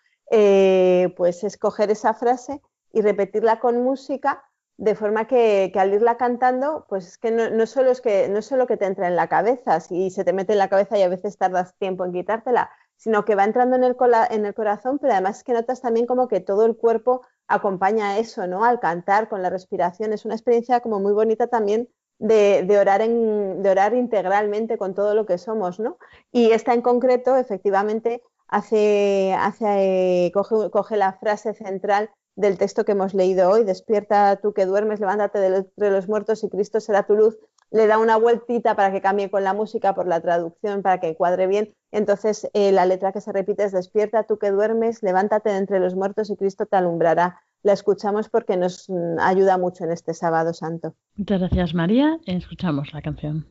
pues escoger esa frase y repetirla con música de forma que, al irla cantando, pues es que no, solo es que no solo que te entra en la cabeza, si se te mete en la cabeza y a veces tardas tiempo en quitártela, sino que va entrando en el, en el corazón, pero además es que notas también como que todo el cuerpo acompaña eso, ¿no? Al cantar, con la respiración, es una experiencia como muy bonita también de, orar, en, de orar integralmente con todo lo que somos, ¿no? Y esta en concreto, efectivamente, hace, eh, coge, la frase central del texto que hemos leído hoy, despierta tú que duermes, levántate de los muertos y Cristo será tu luz, le da una vueltita para que cambie con la música por la traducción, para que cuadre bien. Entonces eh, la letra que se repite es despierta tú que duermes, levántate de entre los muertos y Cristo te alumbrará. La escuchamos porque nos mm, ayuda mucho en este sábado santo. Muchas gracias María. Escuchamos la canción.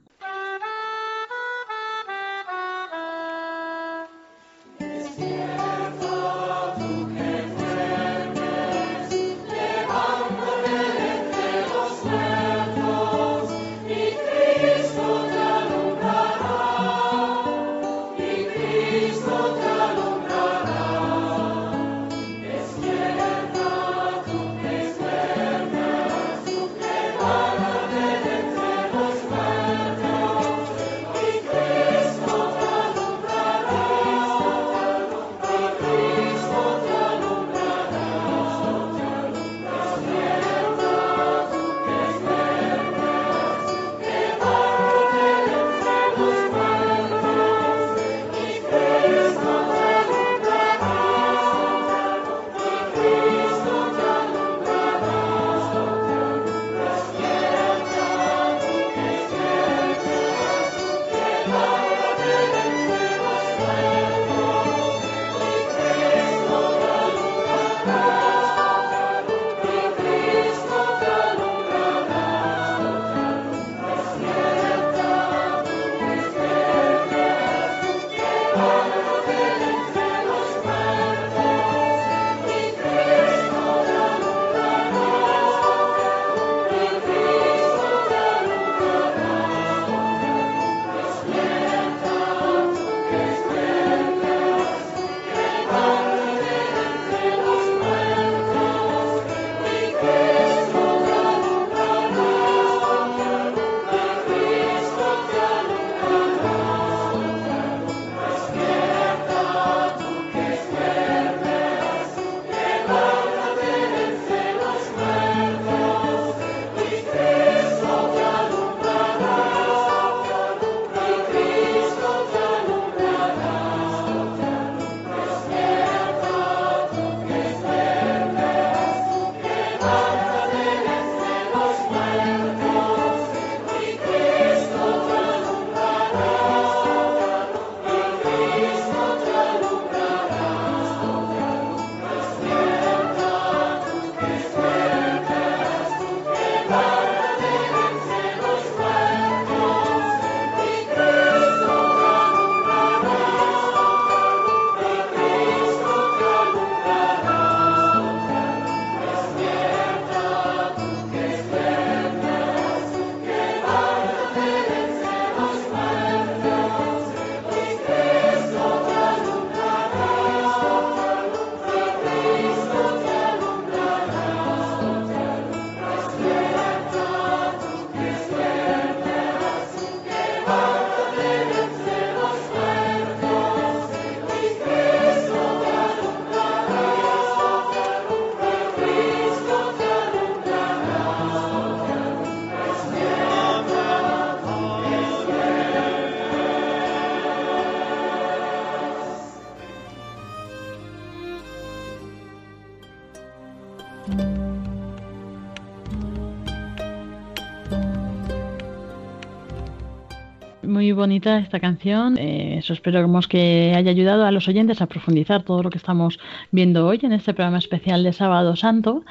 Bonita esta canción. Eh, eso esperamos que haya ayudado a los oyentes a profundizar todo lo que estamos viendo hoy en este programa especial de Sábado Santo.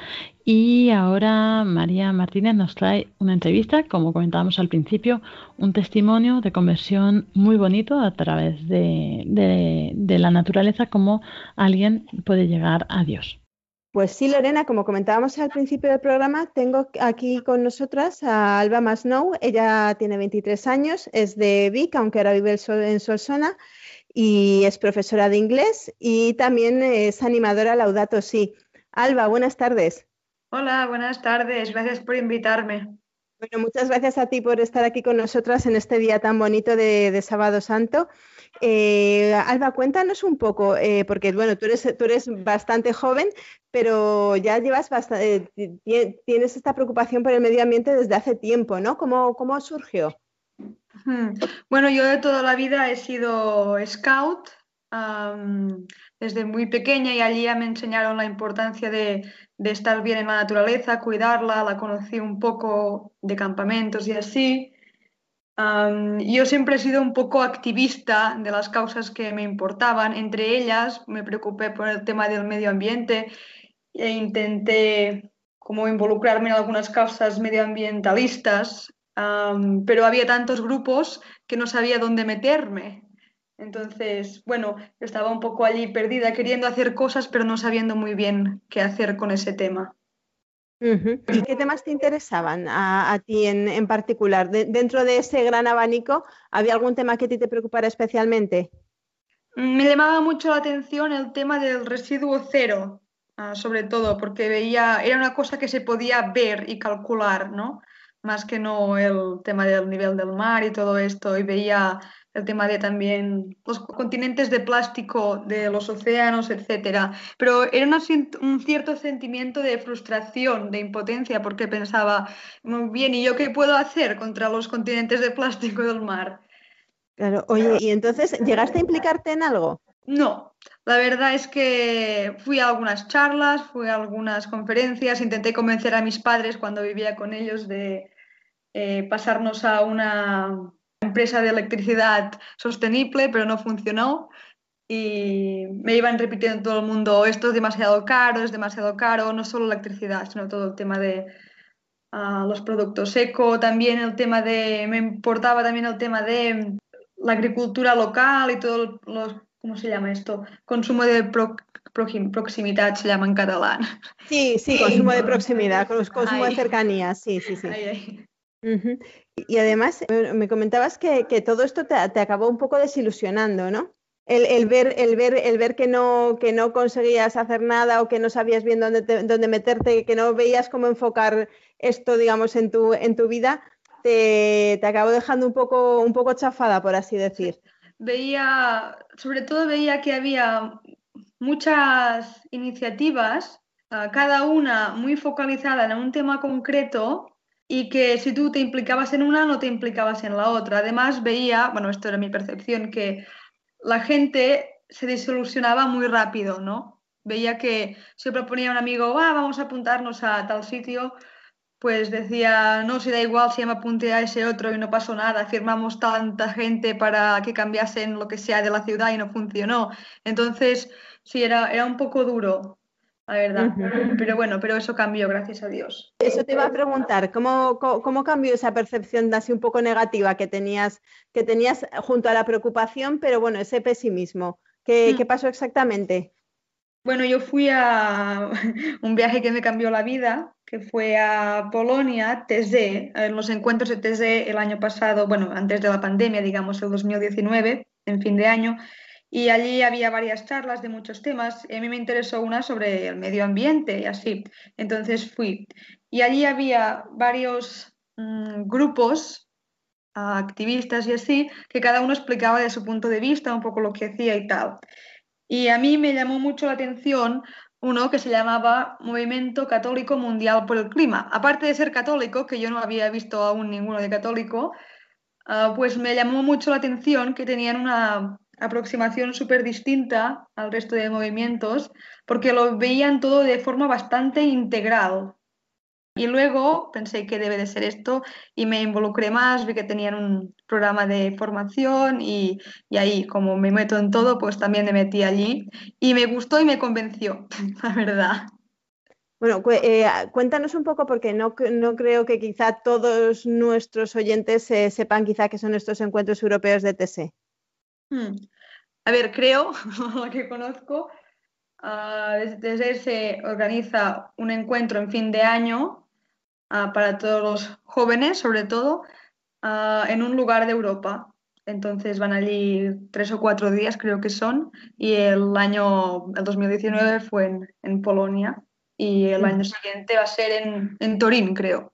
Y ahora María Martínez nos trae una entrevista, como comentábamos al principio, un testimonio de conversión muy bonito a través de, de la naturaleza, como alguien puede llegar a Dios. Pues sí, Lorena, como comentábamos al principio del programa, tengo aquí con nosotras a Alba Masnou. Ella tiene 23 años, es de Vic, aunque ahora vive en Solsona, y es profesora de inglés y también es animadora Laudato Si. Alba, buenas tardes. Hola, buenas tardes. Gracias por invitarme. Bueno, muchas gracias a ti por estar aquí con nosotras en este día tan bonito de Sábado Santo. Eh, Alba, cuéntanos un poco, eh, porque bueno, tú eres, bastante joven, pero ya llevas bastante, eh, tienes esta preocupación por el medio ambiente desde hace tiempo, ¿no? ¿Cómo, cómo surgió? Bueno, yo de toda la vida he sido scout desde muy pequeña y allí ya me enseñaron la importancia de, de, estar bien en la naturaleza, cuidarla, la conocí un poco de campamentos y así yo siempre he sido un poco activista de las causas que me importaban. Entre ellas me preocupé por el tema del medio ambiente e intenté como involucrarme en algunas causas medioambientalistas, pero había tantos grupos que no sabía dónde meterme. Entonces, bueno, estaba un poco allí perdida, queriendo hacer cosas, pero no sabiendo muy bien qué hacer con ese tema. ¿Y qué temas te interesaban a, ti en, particular? dentro de ese gran abanico, ¿había algún tema que a ti te preocupara especialmente? Mm, me llamaba mucho la atención el tema del residuo cero, ah, sobre todo, porque veía, era una cosa que se podía ver y calcular, ¿no? Más que no el tema del nivel del mar y todo esto, y veía el tema de también los continentes de plástico de los océanos, etcétera. Pero era un cierto sentimiento de frustración, de impotencia, porque pensaba, muy bien, ¿y yo qué puedo hacer contra los continentes de plástico del mar? Claro, oye, ¿y entonces llegaste a implicarte en algo? No, la verdad es que fui a algunas charlas, fui a algunas conferencias, intenté convencer a mis padres cuando vivía con ellos de eh, pasarnos a una empresa de electricidad sostenible, pero no funcionó. Y me iban repitiendo todo el mundo, esto es demasiado caro, es demasiado caro, no solo electricidad, sino todo el tema de ah, los productos eco, también el tema de, me importaba también el tema de la agricultura local y todo los, ¿cómo se llama esto? Consumo de proximidad se llama en catalán. Sí, sí, consumo de proximidad, consumo de cercanía, sí, sí, sí. Y además, me comentabas que, todo esto te, acabó un poco desilusionando, ¿no? El, ver, el, ver, el ver que no, que no conseguías hacer nada o que no sabías bien dónde, dónde meterte, que no veías cómo enfocar esto, digamos, en tu, en tu vida, te, te acabó dejando un poco, un poco chafada, por así decir. Veía, sobre todo veía que había muchas iniciativas, ah, cada una muy focalizada en un tema concreto y que si tú te implicabas en una, no te implicabas en la otra. Además, veía, bueno, esto era mi percepción, que la gente se desilusionaba muy rápido, ¿no? Veía que se proponía un amigo, ah, vamos a apuntarnos a tal sitio, pues decía, no, si da igual si me apunté a ese otro y no pasó nada, firmamos tanta gente para que cambiasen lo que sea de la ciudad y no funcionó. Entonces, sí, era, era un poco duro la verdad. Pero bueno, pero eso cambió, gracias a Dios. Eso te iba a preguntar, ¿cómo, cómo, cambió esa percepción así un poco negativa que tenías, que tenías junto a la preocupación, pero bueno, ese pesimismo? ¿Qué, mm. pasó exactamente? Bueno, yo fui a un viaje que me cambió la vida, que fue a Polonia, TSE, en los encuentros de TSE el año pasado, bueno, antes de la pandemia, digamos, el 2019, en fin de año, y allí había varias charlas de muchos temas. A mí me interesó una sobre el medio ambiente y así. Entonces fui. Y allí había varios mm, grupos activistas y así, que cada uno explicaba de su punto de vista un poco lo que hacía y tal. Y a mí me llamó mucho la atención uno que se llamaba Movimiento Católico Mundial por el Clima. Aparte de ser católico, que yo no había visto aún ninguno de católico, ah, pues me llamó mucho la atención que tenían una aproximación súper distinta al resto de movimientos porque lo veían todo de forma bastante integral. Y luego pensé que debe de ser esto y me involucré más, vi que tenían un programa de formación y, ahí, como me meto en todo, pues también me metí allí y me gustó y me convenció, la verdad. Bueno, eh, cuéntanos un poco, porque no, no, creo que quizá todos nuestros oyentes sepan quizá que son estos encuentros europeos de TC. Hmm. A ver, creo, lo que conozco, ah, desde se organiza un encuentro en fin de año para todos los jóvenes, sobre todo, en un lugar de Europa. Entonces van allí tres o cuatro días, creo que son, y el año, el 2019 fue en, en Polonia y el año siguiente va a ser en, en Turín, creo.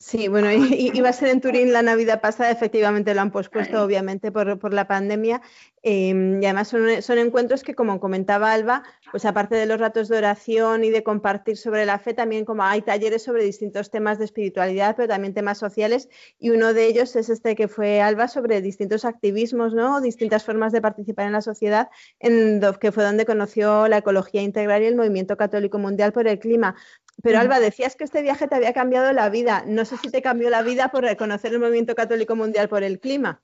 Sí, bueno, iba a ser en Turín la Navidad pasada, efectivamente lo han pospuesto, obviamente, por, la pandemia. Em, y además son, encuentros que, como comentaba Alba, pues aparte de los ratos de oración y de compartir sobre la fe, también como hay talleres sobre distintos temas de espiritualidad, pero también temas sociales. Y uno de ellos es este que fue Alba sobre distintos activismos, ¿no? Distintas formas de participar en la sociedad, en, que fue donde conoció la ecología integral y el movimiento católico mundial por el clima. Pero Alba, decías que este viaje te había cambiado la vida. No sé si te cambió la vida por reconocer el movimiento católico mundial por el clima.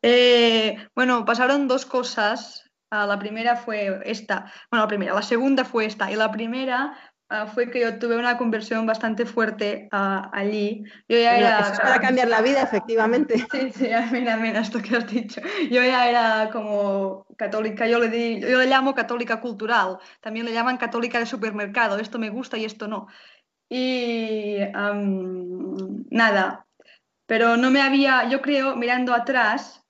Eh, bueno, pasaron dos cosas. Ah, la primera fue esta. Bueno, la primera. La segunda fue esta. Y la primera Ah, fue que yo tuve una conversión bastante fuerte allí. Yo ya era... Eso es para cambiar la vida, efectivamente. Sí, sí, mira, mira esto que has dicho. Yo ya era como católica, yo le, di, yo le llamo católica cultural, también le llaman católica de supermercado, esto me gusta y esto no. Y nada, pero no me había, yo creo, mirando atrás,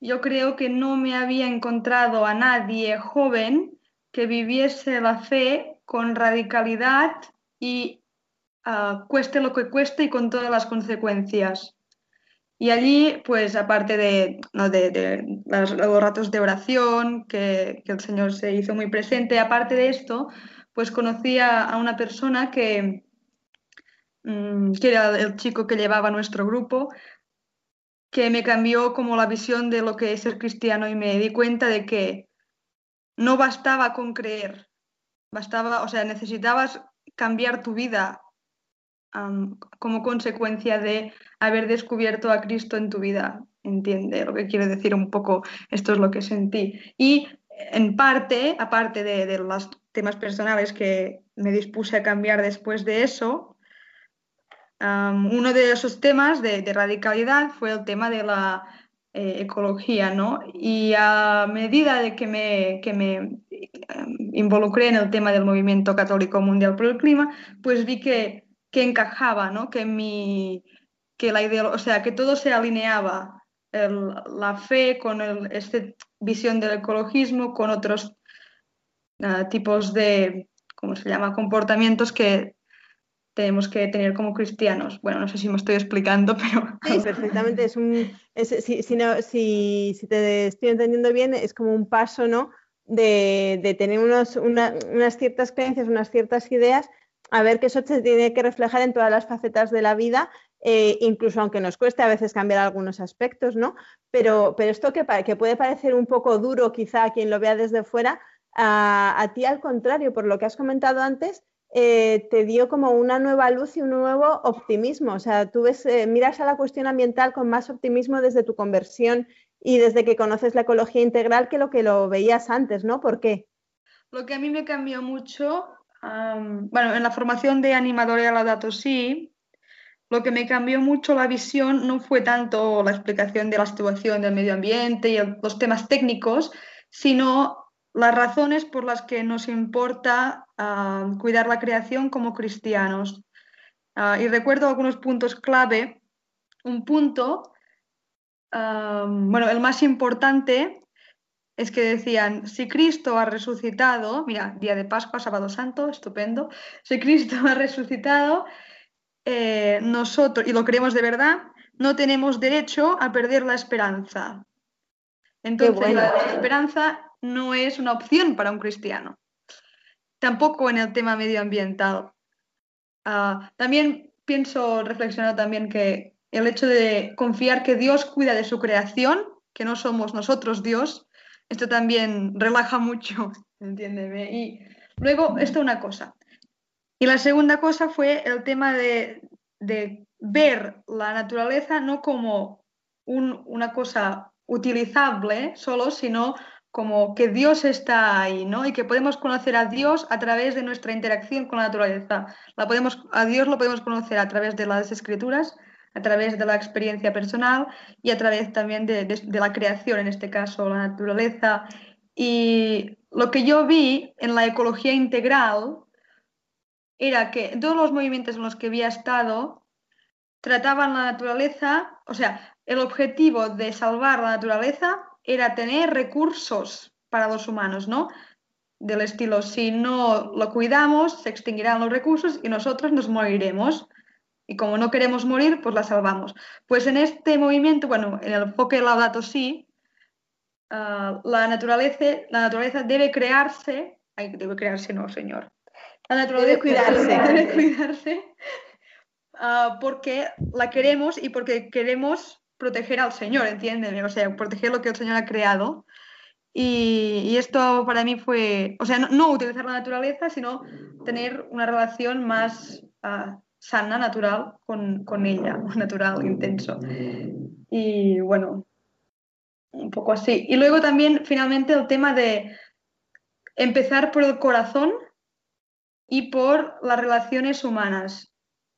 yo creo que no me había encontrado a nadie joven que viviese la fe con radicalidad y ah, cueste lo que cueste y con todas las consecuencias. Y allí, pues aparte de, los, ratos de oración, que, el Señor se hizo muy presente, aparte de esto, pues conocí a, una persona que, mm, que era el chico que llevaba nuestro grupo, que me cambió como la visión de lo que es ser cristiano y me di cuenta de que no bastaba con creer, Bastaba, o sea, necesitabas cambiar tu vida como consecuencia de haber descubierto a Cristo en tu vida. Entiende lo que quiero decir un poco, esto es lo que sentí. Y en parte, aparte de, los temas personales que me dispuse a cambiar después de eso, uno de esos temas de, radicalidad fue el tema de la eh, ecología, ¿no? Y a medida de que me, que me involucré en el tema del movimiento católico mundial por el clima, pues vi que, que encajaba, ¿no? Que mi que la idea, o sea, que todo se alineaba, la fe con esta visión del ecologismo, con otros ah, tipos de, ¿cómo se llama?, comportamientos que tenemos que tener como cristianos. Bueno, no sé si me estoy explicando, pero... Sí, perfectamente. Es un, si, si, no, si, si, te estoy entendiendo bien, es como un paso, ¿no? de, tener unos, unas ciertas creencias, unas ciertas ideas, a ver que eso se tiene que reflejar en todas las facetas de la vida, eh, incluso aunque nos cueste a veces cambiar algunos aspectos, ¿no? Pero, pero esto que, que, puede parecer un poco duro quizá a quien lo vea desde fuera, a, ti al contrario, por lo que has comentado antes, eh, te dio como una nueva luz y un nuevo optimismo. O sea, tú ves, eh, miras a la cuestión ambiental con más optimismo desde tu conversión y desde que conoces la ecología integral que lo que lo veías antes, ¿no? ¿Por qué? Lo que a mí me cambió mucho, bueno, en la formación de animadora a la datos sí, lo que me cambió mucho la visión no fue tanto la explicación de la situación del medio ambiente y los temas técnicos, sino las razones por las que nos importa cuidar la creación como cristianos. Ah, y recuerdo algunos puntos clave. Un punto bueno, el más importante es que decían, si Cristo ha resucitado, mira, día de Pascua, sábado santo, estupendo, si Cristo ha resucitado, eh, nosotros, y lo creemos de verdad, no tenemos derecho a perder la esperanza. Entonces, la esperanza no es una opción para un cristiano. Tampoco en el tema medioambiental. Ah, también pienso, reflexionar también que el hecho de confiar que Dios cuida de su creación que no somos nosotros Dios, esto también relaja mucho, entiéndeme. Y luego, esto una cosa. Y la segunda cosa fue el tema de, ver la naturaleza no como una cosa utilizable solo, sino como que Dios está ahí, ¿no? Y que podemos conocer a Dios a través de nuestra interacción con la naturaleza. A Dios lo podemos conocer a través de las escrituras, a través de la experiencia personal y a través también de la creación, en este caso la naturaleza. Y lo que yo vi en la ecología integral era que todos los movimientos en los que había estado trataban la naturaleza, o sea, el objetivo de salvar la naturaleza era tener recursos para los humanos, ¿no? Del estilo, si no lo cuidamos, se extinguirán los recursos y nosotros nos moriremos. Y como no queremos morir, pues la salvamos. Pues en este movimiento, bueno, en el enfoque Laudato sí, uh, la, naturaleza, la naturaleza debe crearse, ay, debe crearse, no, señor. La naturaleza debe cuidarse. Debe cuidarse uh, porque la queremos y porque queremos proteger al Señor, entiéndeme, o sea, proteger lo que el Señor ha creado. Y, esto para mí fue, o sea, no, utilizar la naturaleza, sino tener una relación más ah, sana, natural con, con, ella, natural, intenso. Y bueno, un poco así. Y luego también, finalmente, el tema de empezar por el corazón y por las relaciones humanas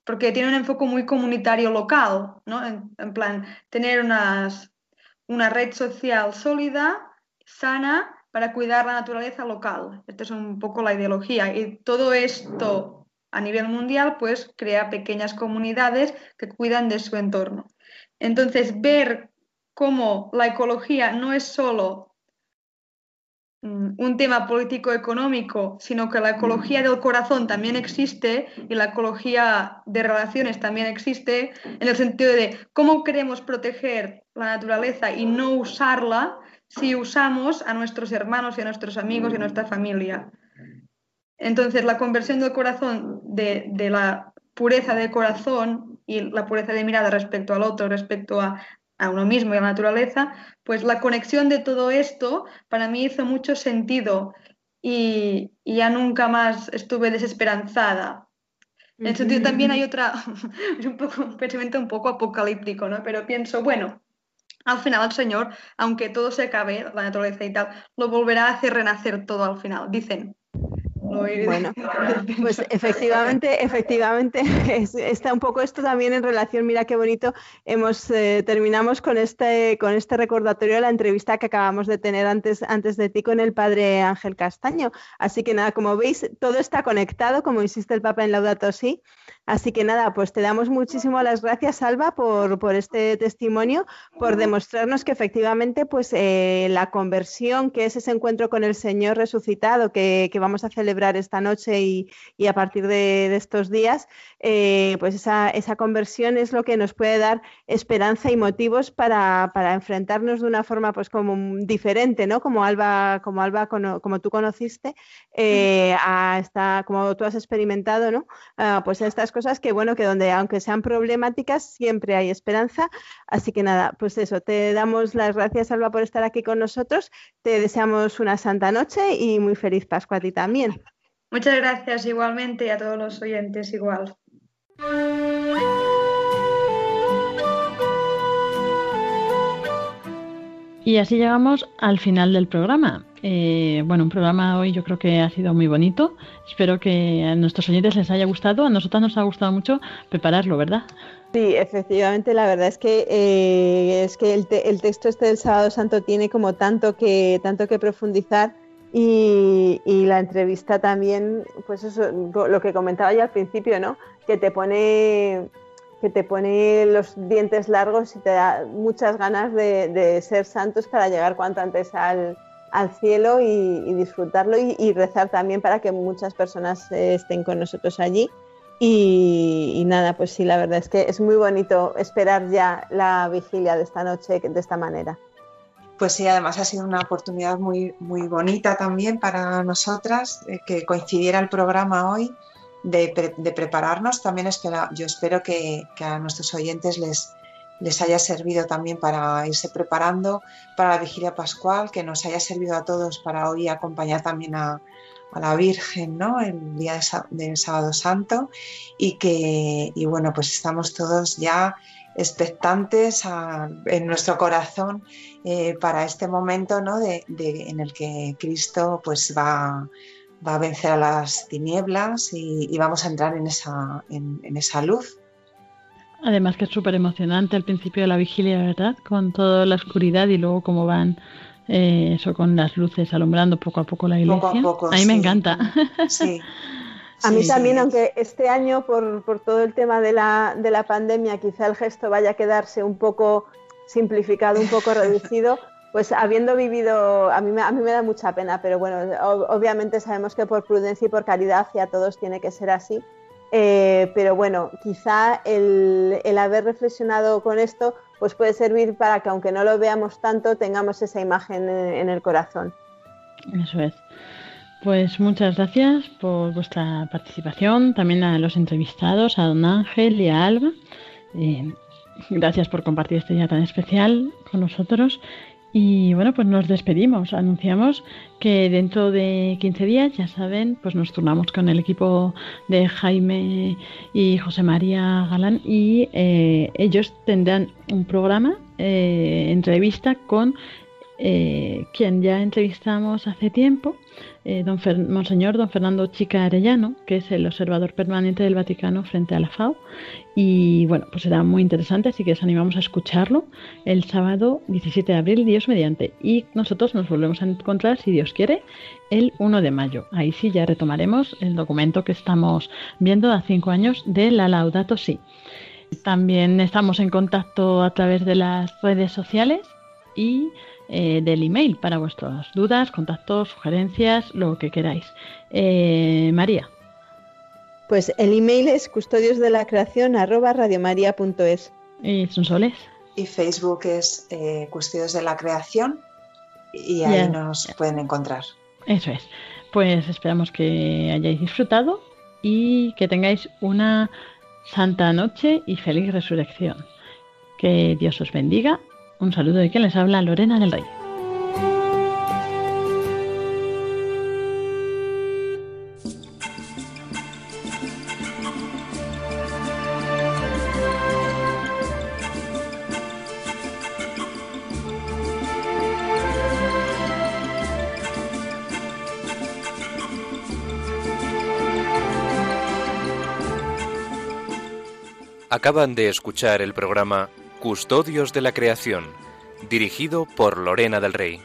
porque tiene un enfoque muy comunitario local, ¿no? En, plan, tener una red social sólida, sana, para cuidar la naturaleza local. Esta es un poco la ideología. Y todo esto a nivel mundial, pues crea pequeñas comunidades que cuidan de su entorno. Entonces, ver cómo la ecología no es solo un tema político-económico, sino que la ecología mm. del corazón también existe y la ecología de relaciones también existe, en el sentido de cómo queremos proteger la naturaleza y no usarla si usamos a nuestros hermanos y a nuestros amigos y a nuestra familia. Entonces, la conversión del corazón, de, de la pureza del corazón y la pureza de mirada respecto al otro, respecto a, a uno mismo y a la naturaleza, pues la conexión de todo esto para mí hizo mucho sentido y, ya nunca más estuve desesperanzada. En ese sentido también hay otra, es un, poco, un pensamiento un poco apocalíptico, ¿no? Pero pienso, bueno, al final el Señor, aunque todo se acabe, la naturaleza y tal, lo volverá a hacer renacer todo al final, dicen. Bueno, pues efectivamente, efectivamente, está un poco esto también en relación, mira qué bonito, hemos eh, terminamos con este, con este recordatorio de la entrevista que acabamos de tener antes, antes de ti con el padre Ángel Castaño. Así que nada, como veis, todo está conectado, como insiste el Papa en Laudato Si. Así que nada, pues te damos muchísimas las gracias, Alba, por, por este testimonio, por demostrarnos que efectivamente pues eh, la conversión, que es ese encuentro con el Señor resucitado que, que vamos a celebrar esta noche y, a partir de, estos días, eh, pues esa, esa, conversión es lo que nos puede dar esperanza y motivos para, enfrentarnos de una forma pues como diferente, ¿no? Como Alba, como Alba, como tú conociste, eh, a esta, como tú has experimentado, ¿no? Ah, pues estas cosas que bueno, que donde aunque sean problemáticas, siempre hay esperanza. Así que nada, pues eso, te damos las gracias, Alba, por estar aquí con nosotros. Te deseamos una santa noche y muy feliz Pascua a ti también. Muchas gracias igualmente y a todos los oyentes igual. Y así llegamos al final del programa. Eh, bueno, un programa hoy yo creo que ha sido muy bonito. Espero que a nuestros oyentes les haya gustado. A nosotros nos ha gustado mucho prepararlo, ¿verdad? Sí, efectivamente, la verdad es que eh, es que el, el, texto este del Sábado Santo tiene como tanto que tanto que profundizar y, la entrevista también, pues eso, lo que comentaba ya al principio, ¿no? Que te pone que te pone los dientes largos y te da muchas ganas de, ser santos para llegar cuanto antes al, cielo y, disfrutarlo y, rezar también para que muchas personas estén con nosotros allí. Y, y, nada, pues sí, la verdad es que es muy bonito esperar ya la vigilia de esta noche de esta manera. Pues sí, además ha sido una oportunidad muy, muy bonita también para nosotras eh, que coincidiera el programa hoy de, prepararnos. También espero, yo espero que, a nuestros oyentes les, les haya servido también para irse preparando para la vigilia pascual, que nos haya servido a todos para hoy acompañar también a, la Virgen, ¿no? El día del sábado santo y que, y bueno, pues estamos todos ya expectantes en nuestro corazón eh, para este momento, ¿no? De, en el que Cristo pues va, va, a vencer a las tinieblas y, vamos a entrar en esa, en esa luz. Además que es súper emocionante al principio de la vigilia, ¿verdad? Con toda la oscuridad y luego cómo van eh, eso con las luces alumbrando poco a poco la iglesia. Poco a poco, a mí me encanta. Sí. A mí también, aunque este año por, por, todo el tema de la, de la pandemia quizá el gesto vaya a quedarse un poco simplificado, un poco reducido, pues habiendo vivido, a mí, a me da mucha pena, pero bueno, obviamente sabemos que por prudencia y por caridad hacia todos tiene que ser así eh, pero bueno, quizá el, haber reflexionado con esto pues puede servir para que aunque no lo veamos tanto, tengamos esa imagen en, el corazón. Eso es. Pues muchas gracias por vuestra participación, también a los entrevistados, a don Ángel y a Alba. Eh, gracias por compartir este día tan especial con nosotros y bueno, pues nos despedimos. Anunciamos que dentro de 15 días, ya saben, pues nos turnamos con el equipo de Jaime y José María Galán y eh, ellos tendrán un programa, eh, entrevista con eh, quien ya entrevistamos hace tiempo, eh, don Monseñor don Fernando Chica Arellano, que es el observador permanente del Vaticano frente a la FAO. Y bueno, pues será muy interesante, así que os animamos a escucharlo el sábado 17 de abril, Dios mediante. Y nosotros nos volvemos a encontrar, si Dios quiere, el 1 de mayo. Ahí sí ya retomaremos el documento que estamos viendo a cinco años de la Laudato Si. También estamos en contacto a través de las redes sociales y eh, del email para vuestras dudas, contactos, sugerencias, lo que queráis. Eh, María. Pues el email es custodios de la creación arroba radiomaria.es. ¿Y soles? Y Facebook es eh, Custodios de la Creación y ahí nos pueden encontrar. Eso es. Pues esperamos que hayáis disfrutado y que tengáis una santa noche y feliz resurrección. Que Dios os bendiga un saludo de quien les habla, Lorena del Rey. Acaban de escuchar el programa Custodios de la Creación, dirigido por Lorena del Rey.